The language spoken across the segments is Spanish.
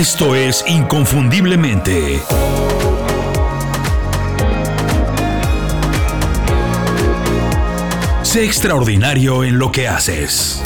Esto es Inconfundiblemente. Sé extraordinario en lo que haces.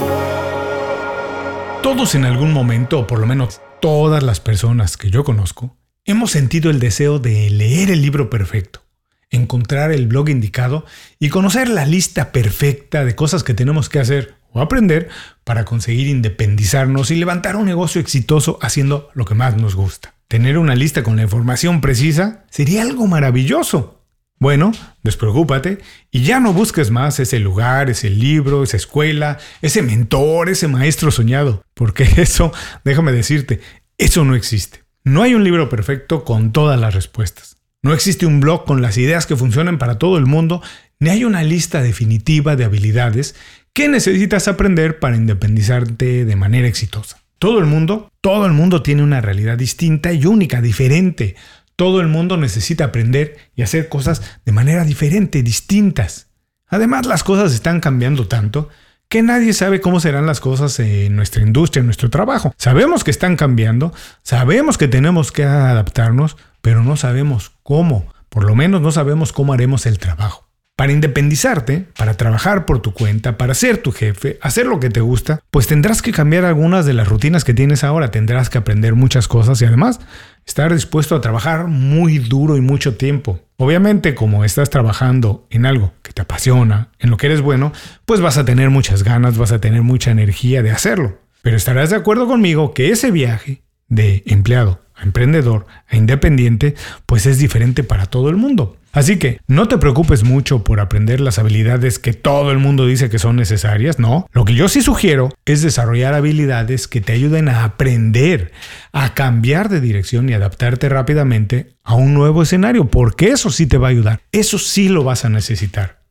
Todos en algún momento, o por lo menos todas las personas que yo conozco, hemos sentido el deseo de leer el libro perfecto, encontrar el blog indicado y conocer la lista perfecta de cosas que tenemos que hacer o aprender para conseguir independizarnos y levantar un negocio exitoso haciendo lo que más nos gusta. Tener una lista con la información precisa sería algo maravilloso. Bueno, despreocúpate y ya no busques más ese lugar, ese libro, esa escuela, ese mentor, ese maestro soñado, porque eso, déjame decirte, eso no existe. No hay un libro perfecto con todas las respuestas. No existe un blog con las ideas que funcionan para todo el mundo, ni hay una lista definitiva de habilidades que necesitas aprender para independizarte de manera exitosa. Todo el mundo, todo el mundo tiene una realidad distinta y única, diferente. Todo el mundo necesita aprender y hacer cosas de manera diferente, distintas. Además, las cosas están cambiando tanto que nadie sabe cómo serán las cosas en nuestra industria, en nuestro trabajo. Sabemos que están cambiando, sabemos que tenemos que adaptarnos, pero no sabemos cómo. Por lo menos no sabemos cómo haremos el trabajo. Para independizarte, para trabajar por tu cuenta, para ser tu jefe, hacer lo que te gusta, pues tendrás que cambiar algunas de las rutinas que tienes ahora, tendrás que aprender muchas cosas y además estar dispuesto a trabajar muy duro y mucho tiempo. Obviamente, como estás trabajando en algo que te apasiona, en lo que eres bueno, pues vas a tener muchas ganas, vas a tener mucha energía de hacerlo. Pero estarás de acuerdo conmigo que ese viaje de empleado emprendedor a independiente, pues es diferente para todo el mundo. Así que no te preocupes mucho por aprender las habilidades que todo el mundo dice que son necesarias, no. Lo que yo sí sugiero es desarrollar habilidades que te ayuden a aprender, a cambiar de dirección y adaptarte rápidamente a un nuevo escenario, porque eso sí te va a ayudar, eso sí lo vas a necesitar.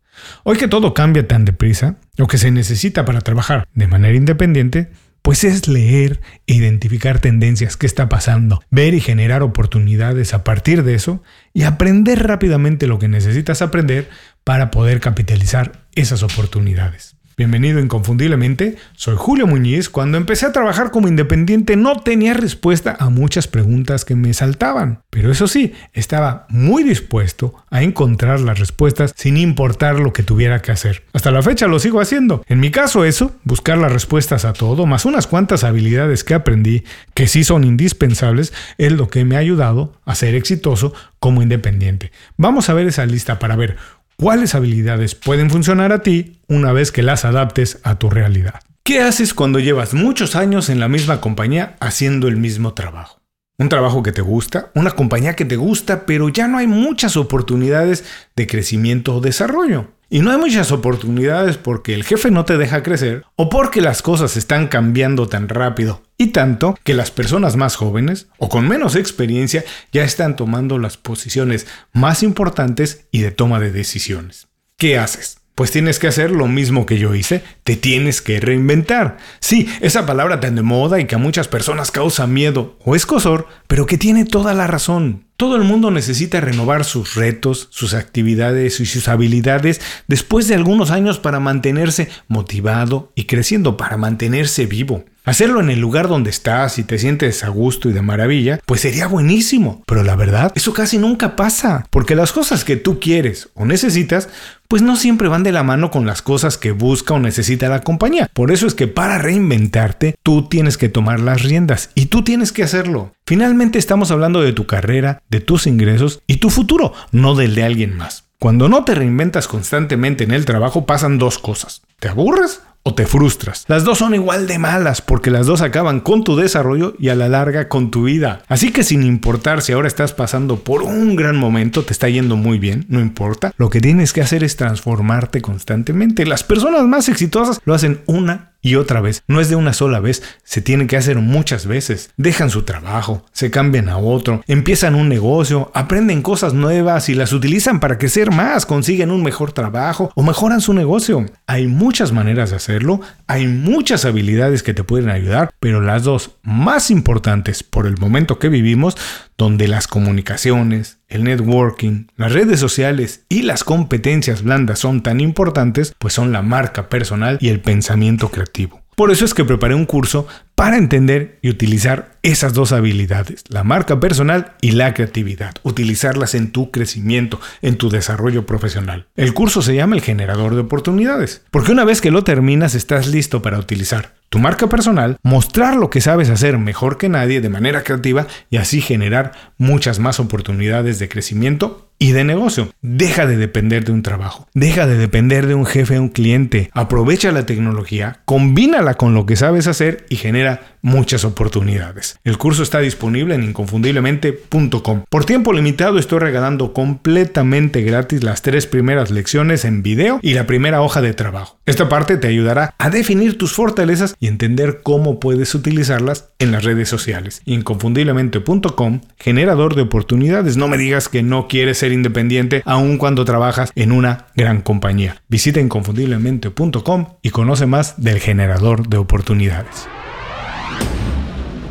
Hoy que todo cambia tan deprisa, lo que se necesita para trabajar de manera independiente pues es leer e identificar tendencias, qué está pasando, ver y generar oportunidades a partir de eso y aprender rápidamente lo que necesitas aprender para poder capitalizar esas oportunidades. Bienvenido inconfundiblemente, soy Julio Muñiz. Cuando empecé a trabajar como independiente no tenía respuesta a muchas preguntas que me saltaban, pero eso sí, estaba muy dispuesto a encontrar las respuestas sin importar lo que tuviera que hacer. Hasta la fecha lo sigo haciendo. En mi caso eso, buscar las respuestas a todo, más unas cuantas habilidades que aprendí que sí son indispensables, es lo que me ha ayudado a ser exitoso como independiente. Vamos a ver esa lista para ver cuáles habilidades pueden funcionar a ti una vez que las adaptes a tu realidad. ¿Qué haces cuando llevas muchos años en la misma compañía haciendo el mismo trabajo? Un trabajo que te gusta, una compañía que te gusta, pero ya no hay muchas oportunidades de crecimiento o desarrollo. Y no hay muchas oportunidades porque el jefe no te deja crecer o porque las cosas están cambiando tan rápido y tanto que las personas más jóvenes o con menos experiencia ya están tomando las posiciones más importantes y de toma de decisiones. ¿Qué haces? Pues tienes que hacer lo mismo que yo hice, te tienes que reinventar. Sí, esa palabra tan de moda y que a muchas personas causa miedo o escosor, pero que tiene toda la razón. Todo el mundo necesita renovar sus retos, sus actividades y sus habilidades después de algunos años para mantenerse motivado y creciendo, para mantenerse vivo. Hacerlo en el lugar donde estás y te sientes a gusto y de maravilla, pues sería buenísimo. Pero la verdad, eso casi nunca pasa, porque las cosas que tú quieres o necesitas, pues no siempre van de la mano con las cosas que busca o necesita la compañía. Por eso es que para reinventarte, tú tienes que tomar las riendas y tú tienes que hacerlo. Finalmente estamos hablando de tu carrera, de tus ingresos y tu futuro, no del de alguien más. Cuando no te reinventas constantemente en el trabajo pasan dos cosas. ¿Te aburres o te frustras. Las dos son igual de malas porque las dos acaban con tu desarrollo y a la larga con tu vida. Así que sin importar si ahora estás pasando por un gran momento, te está yendo muy bien, no importa. Lo que tienes que hacer es transformarte constantemente. Las personas más exitosas lo hacen una y otra vez. No es de una sola vez, se tiene que hacer muchas veces. Dejan su trabajo, se cambian a otro, empiezan un negocio, aprenden cosas nuevas y las utilizan para crecer más, consiguen un mejor trabajo o mejoran su negocio. Hay muchas maneras de hacerlo, hay muchas habilidades que te pueden ayudar, pero las dos más importantes por el momento que vivimos, donde las comunicaciones, el networking, las redes sociales y las competencias blandas son tan importantes, pues son la marca personal y el pensamiento creativo. Por eso es que preparé un curso para entender y utilizar esas dos habilidades, la marca personal y la creatividad, utilizarlas en tu crecimiento, en tu desarrollo profesional. El curso se llama el generador de oportunidades, porque una vez que lo terminas estás listo para utilizar tu marca personal, mostrar lo que sabes hacer mejor que nadie de manera creativa y así generar muchas más oportunidades de crecimiento y de negocio. Deja de depender de un trabajo, deja de depender de un jefe o un cliente. Aprovecha la tecnología, combínala con lo que sabes hacer y genera muchas oportunidades. El curso está disponible en inconfundiblemente.com. Por tiempo limitado estoy regalando completamente gratis las tres primeras lecciones en video y la primera hoja de trabajo. Esta parte te ayudará a definir tus fortalezas y entender cómo puedes utilizarlas en las redes sociales. Inconfundiblemente.com, generador de oportunidades. No me digas que no quieres ser independiente aun cuando trabajas en una gran compañía. Visita inconfundiblemente.com y conoce más del generador de oportunidades.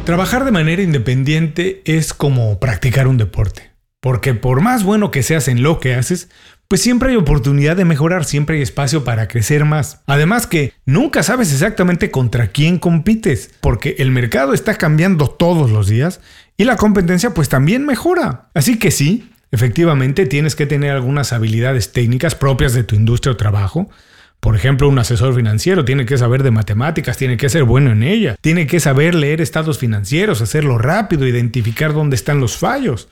Trabajar de manera independiente es como practicar un deporte. Porque por más bueno que seas en lo que haces, pues siempre hay oportunidad de mejorar, siempre hay espacio para crecer más. Además que nunca sabes exactamente contra quién compites, porque el mercado está cambiando todos los días y la competencia pues también mejora. Así que sí, Efectivamente, tienes que tener algunas habilidades técnicas propias de tu industria o trabajo. Por ejemplo, un asesor financiero tiene que saber de matemáticas, tiene que ser bueno en ella, tiene que saber leer estados financieros, hacerlo rápido, identificar dónde están los fallos.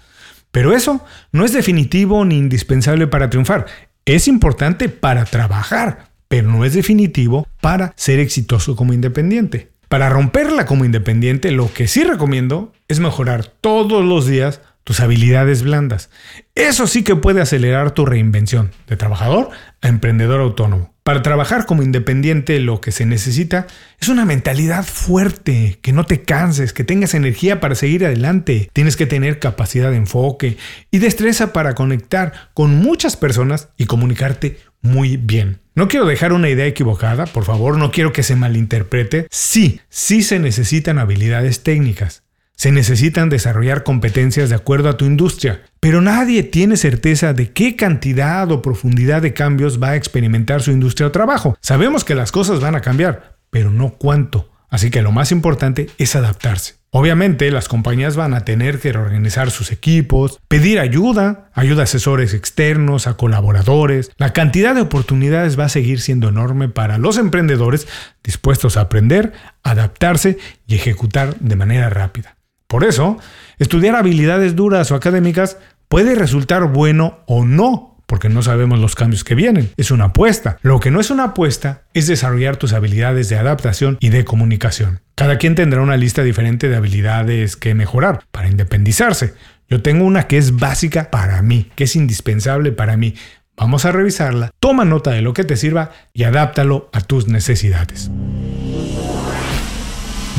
Pero eso no es definitivo ni indispensable para triunfar. Es importante para trabajar, pero no es definitivo para ser exitoso como independiente. Para romperla como independiente, lo que sí recomiendo es mejorar todos los días tus habilidades blandas. Eso sí que puede acelerar tu reinvención de trabajador a emprendedor autónomo. Para trabajar como independiente lo que se necesita es una mentalidad fuerte, que no te canses, que tengas energía para seguir adelante. Tienes que tener capacidad de enfoque y destreza para conectar con muchas personas y comunicarte muy bien. No quiero dejar una idea equivocada, por favor, no quiero que se malinterprete. Sí, sí se necesitan habilidades técnicas. Se necesitan desarrollar competencias de acuerdo a tu industria, pero nadie tiene certeza de qué cantidad o profundidad de cambios va a experimentar su industria o trabajo. Sabemos que las cosas van a cambiar, pero no cuánto. Así que lo más importante es adaptarse. Obviamente las compañías van a tener que reorganizar sus equipos, pedir ayuda, ayuda a asesores externos, a colaboradores. La cantidad de oportunidades va a seguir siendo enorme para los emprendedores dispuestos a aprender, adaptarse y ejecutar de manera rápida. Por eso, estudiar habilidades duras o académicas puede resultar bueno o no, porque no sabemos los cambios que vienen. Es una apuesta. Lo que no es una apuesta es desarrollar tus habilidades de adaptación y de comunicación. Cada quien tendrá una lista diferente de habilidades que mejorar para independizarse. Yo tengo una que es básica para mí, que es indispensable para mí. Vamos a revisarla, toma nota de lo que te sirva y adáptalo a tus necesidades.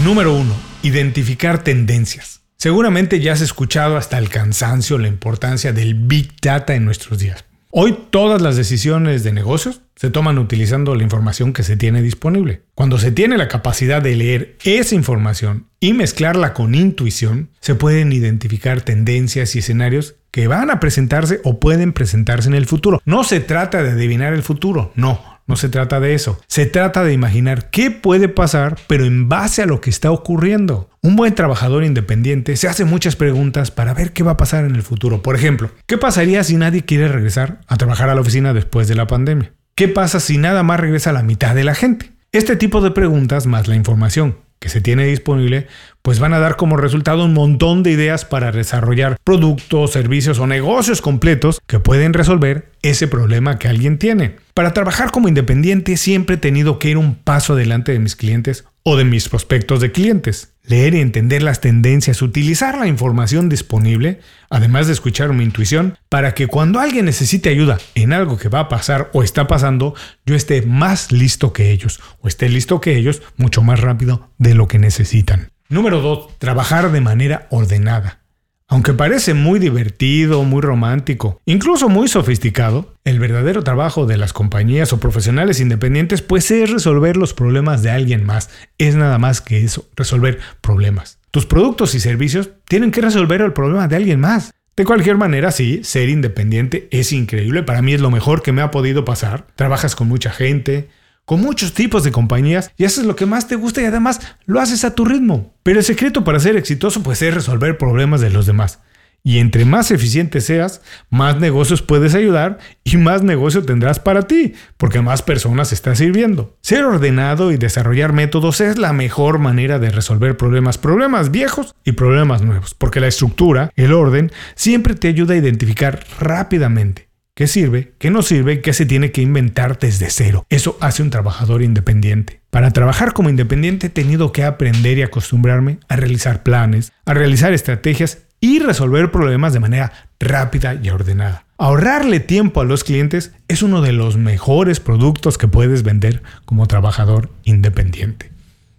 Número 1 Identificar tendencias. Seguramente ya has escuchado hasta el cansancio la importancia del Big Data en nuestros días. Hoy todas las decisiones de negocios se toman utilizando la información que se tiene disponible. Cuando se tiene la capacidad de leer esa información y mezclarla con intuición, se pueden identificar tendencias y escenarios que van a presentarse o pueden presentarse en el futuro. No se trata de adivinar el futuro, no. No se trata de eso. Se trata de imaginar qué puede pasar, pero en base a lo que está ocurriendo. Un buen trabajador independiente se hace muchas preguntas para ver qué va a pasar en el futuro. Por ejemplo, ¿qué pasaría si nadie quiere regresar a trabajar a la oficina después de la pandemia? ¿Qué pasa si nada más regresa la mitad de la gente? Este tipo de preguntas, más la información que se tiene disponible, pues van a dar como resultado un montón de ideas para desarrollar productos, servicios o negocios completos que pueden resolver ese problema que alguien tiene. Para trabajar como independiente siempre he tenido que ir un paso adelante de mis clientes o de mis prospectos de clientes. Leer y entender las tendencias, utilizar la información disponible, además de escuchar mi intuición, para que cuando alguien necesite ayuda en algo que va a pasar o está pasando, yo esté más listo que ellos o esté listo que ellos mucho más rápido de lo que necesitan. Número 2. Trabajar de manera ordenada. Aunque parece muy divertido, muy romántico, incluso muy sofisticado, el verdadero trabajo de las compañías o profesionales independientes pues es resolver los problemas de alguien más. Es nada más que eso, resolver problemas. Tus productos y servicios tienen que resolver el problema de alguien más. De cualquier manera, sí, ser independiente es increíble. Para mí es lo mejor que me ha podido pasar. Trabajas con mucha gente, con muchos tipos de compañías y haces lo que más te gusta y además lo haces a tu ritmo. Pero el secreto para ser exitoso pues es resolver problemas de los demás. Y entre más eficiente seas, más negocios puedes ayudar y más negocio tendrás para ti, porque más personas están sirviendo. Ser ordenado y desarrollar métodos es la mejor manera de resolver problemas, problemas viejos y problemas nuevos, porque la estructura, el orden, siempre te ayuda a identificar rápidamente qué sirve, qué no sirve, qué se tiene que inventar desde cero. Eso hace un trabajador independiente. Para trabajar como independiente he tenido que aprender y acostumbrarme a realizar planes, a realizar estrategias y resolver problemas de manera rápida y ordenada. Ahorrarle tiempo a los clientes es uno de los mejores productos que puedes vender como trabajador independiente.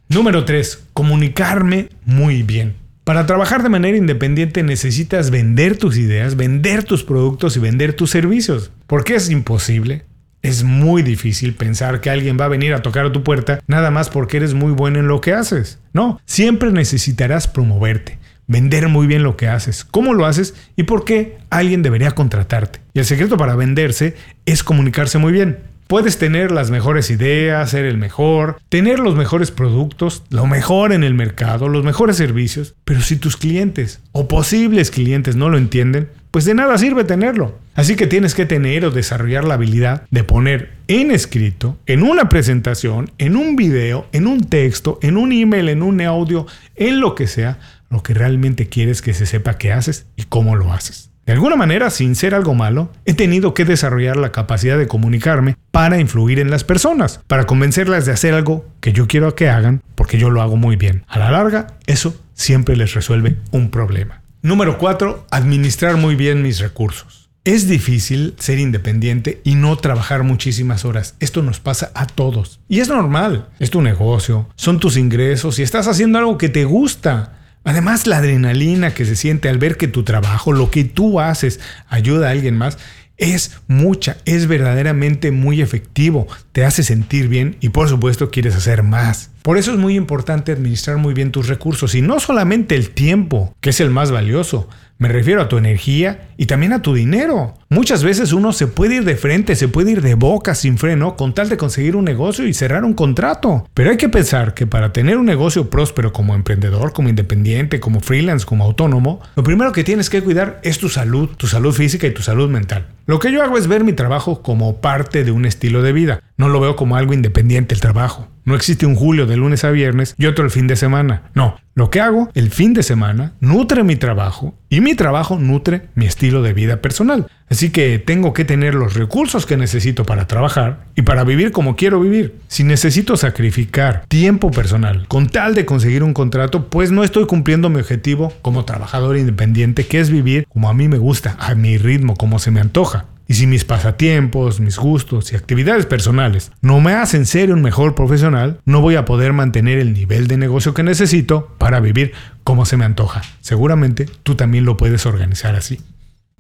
Número 3. Comunicarme muy bien. Para trabajar de manera independiente necesitas vender tus ideas, vender tus productos y vender tus servicios. Porque es imposible. Es muy difícil pensar que alguien va a venir a tocar a tu puerta nada más porque eres muy bueno en lo que haces. No, siempre necesitarás promoverte vender muy bien lo que haces, cómo lo haces y por qué alguien debería contratarte. Y el secreto para venderse es comunicarse muy bien. Puedes tener las mejores ideas, ser el mejor, tener los mejores productos, lo mejor en el mercado, los mejores servicios, pero si tus clientes o posibles clientes no lo entienden, pues de nada sirve tenerlo. Así que tienes que tener o desarrollar la habilidad de poner en escrito, en una presentación, en un video, en un texto, en un email, en un audio, en lo que sea, lo que realmente quieres que se sepa que haces y cómo lo haces. De alguna manera, sin ser algo malo, he tenido que desarrollar la capacidad de comunicarme para influir en las personas, para convencerlas de hacer algo que yo quiero que hagan porque yo lo hago muy bien. A la larga, eso siempre les resuelve un problema. Número 4. Administrar muy bien mis recursos. Es difícil ser independiente y no trabajar muchísimas horas. Esto nos pasa a todos. Y es normal. Es tu negocio, son tus ingresos y estás haciendo algo que te gusta. Además, la adrenalina que se siente al ver que tu trabajo, lo que tú haces, ayuda a alguien más, es mucha, es verdaderamente muy efectivo, te hace sentir bien y por supuesto quieres hacer más. Por eso es muy importante administrar muy bien tus recursos y no solamente el tiempo, que es el más valioso, me refiero a tu energía y también a tu dinero. Muchas veces uno se puede ir de frente, se puede ir de boca sin freno con tal de conseguir un negocio y cerrar un contrato. Pero hay que pensar que para tener un negocio próspero como emprendedor, como independiente, como freelance, como autónomo, lo primero que tienes que cuidar es tu salud, tu salud física y tu salud mental. Lo que yo hago es ver mi trabajo como parte de un estilo de vida. No lo veo como algo independiente el trabajo. No existe un julio de lunes a viernes y otro el fin de semana. No, lo que hago el fin de semana nutre mi trabajo y mi trabajo nutre mi estilo de vida personal. Así que tengo que tener los recursos que necesito para trabajar y para vivir como quiero vivir. Si necesito sacrificar tiempo personal con tal de conseguir un contrato, pues no estoy cumpliendo mi objetivo como trabajador independiente, que es vivir como a mí me gusta, a mi ritmo, como se me antoja. Y si mis pasatiempos, mis gustos y actividades personales no me hacen ser un mejor profesional, no voy a poder mantener el nivel de negocio que necesito para vivir como se me antoja. Seguramente tú también lo puedes organizar así.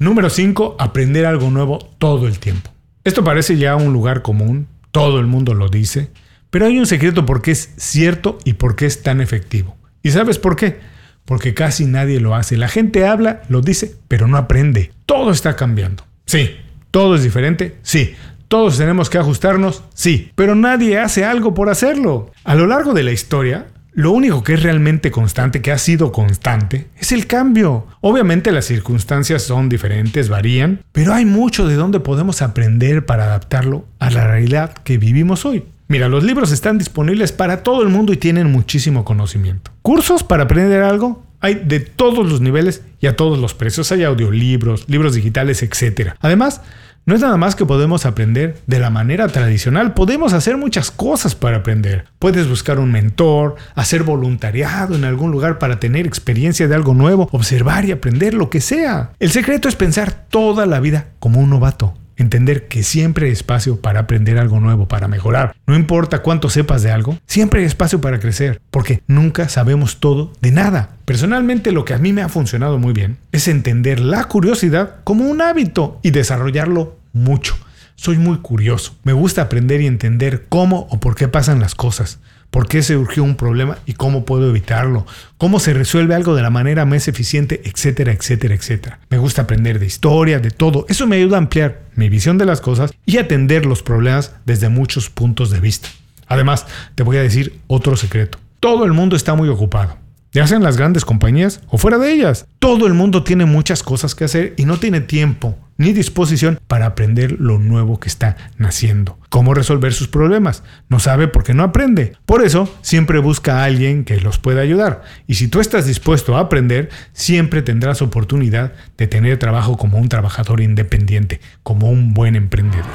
Número 5. Aprender algo nuevo todo el tiempo. Esto parece ya un lugar común, todo el mundo lo dice, pero hay un secreto por qué es cierto y por qué es tan efectivo. ¿Y sabes por qué? Porque casi nadie lo hace. La gente habla, lo dice, pero no aprende. Todo está cambiando. Sí, ¿Todo es diferente? Sí. ¿Todos tenemos que ajustarnos? Sí. Pero nadie hace algo por hacerlo. A lo largo de la historia, lo único que es realmente constante, que ha sido constante, es el cambio. Obviamente las circunstancias son diferentes, varían, pero hay mucho de donde podemos aprender para adaptarlo a la realidad que vivimos hoy. Mira, los libros están disponibles para todo el mundo y tienen muchísimo conocimiento. ¿Cursos para aprender algo? Hay de todos los niveles y a todos los precios. Hay audiolibros, libros digitales, etc. Además, no es nada más que podemos aprender de la manera tradicional, podemos hacer muchas cosas para aprender. Puedes buscar un mentor, hacer voluntariado en algún lugar para tener experiencia de algo nuevo, observar y aprender lo que sea. El secreto es pensar toda la vida como un novato. Entender que siempre hay espacio para aprender algo nuevo, para mejorar. No importa cuánto sepas de algo, siempre hay espacio para crecer, porque nunca sabemos todo de nada. Personalmente lo que a mí me ha funcionado muy bien es entender la curiosidad como un hábito y desarrollarlo mucho. Soy muy curioso, me gusta aprender y entender cómo o por qué pasan las cosas por qué se urgió un problema y cómo puedo evitarlo, cómo se resuelve algo de la manera más eficiente, etcétera, etcétera, etcétera. Me gusta aprender de historia, de todo. Eso me ayuda a ampliar mi visión de las cosas y atender los problemas desde muchos puntos de vista. Además, te voy a decir otro secreto. Todo el mundo está muy ocupado ya sea en las grandes compañías o fuera de ellas. Todo el mundo tiene muchas cosas que hacer y no tiene tiempo ni disposición para aprender lo nuevo que está naciendo. Cómo resolver sus problemas. No sabe porque no aprende. Por eso, siempre busca a alguien que los pueda ayudar. Y si tú estás dispuesto a aprender, siempre tendrás oportunidad de tener trabajo como un trabajador independiente, como un buen emprendedor.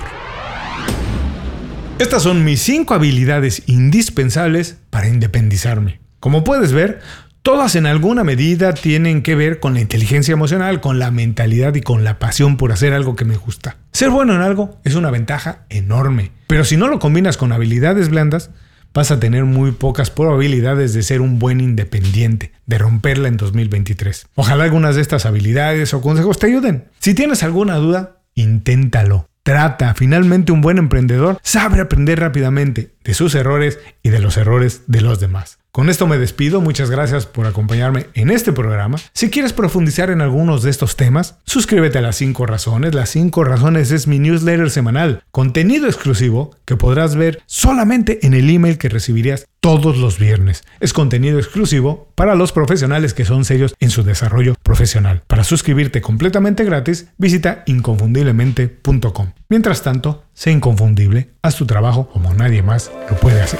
Estas son mis 5 habilidades indispensables para independizarme. Como puedes ver, Todas en alguna medida tienen que ver con la inteligencia emocional, con la mentalidad y con la pasión por hacer algo que me gusta. Ser bueno en algo es una ventaja enorme, pero si no lo combinas con habilidades blandas, vas a tener muy pocas probabilidades de ser un buen independiente, de romperla en 2023. Ojalá algunas de estas habilidades o consejos te ayuden. Si tienes alguna duda, inténtalo. Trata, finalmente un buen emprendedor sabe aprender rápidamente de sus errores y de los errores de los demás. Con esto me despido, muchas gracias por acompañarme en este programa. Si quieres profundizar en algunos de estos temas, suscríbete a las 5 razones. Las 5 razones es mi newsletter semanal, contenido exclusivo que podrás ver solamente en el email que recibirías todos los viernes. Es contenido exclusivo para los profesionales que son serios en su desarrollo profesional. Para suscribirte completamente gratis, visita inconfundiblemente.com. Mientras tanto, sé inconfundible, haz tu trabajo como nadie más lo puede hacer.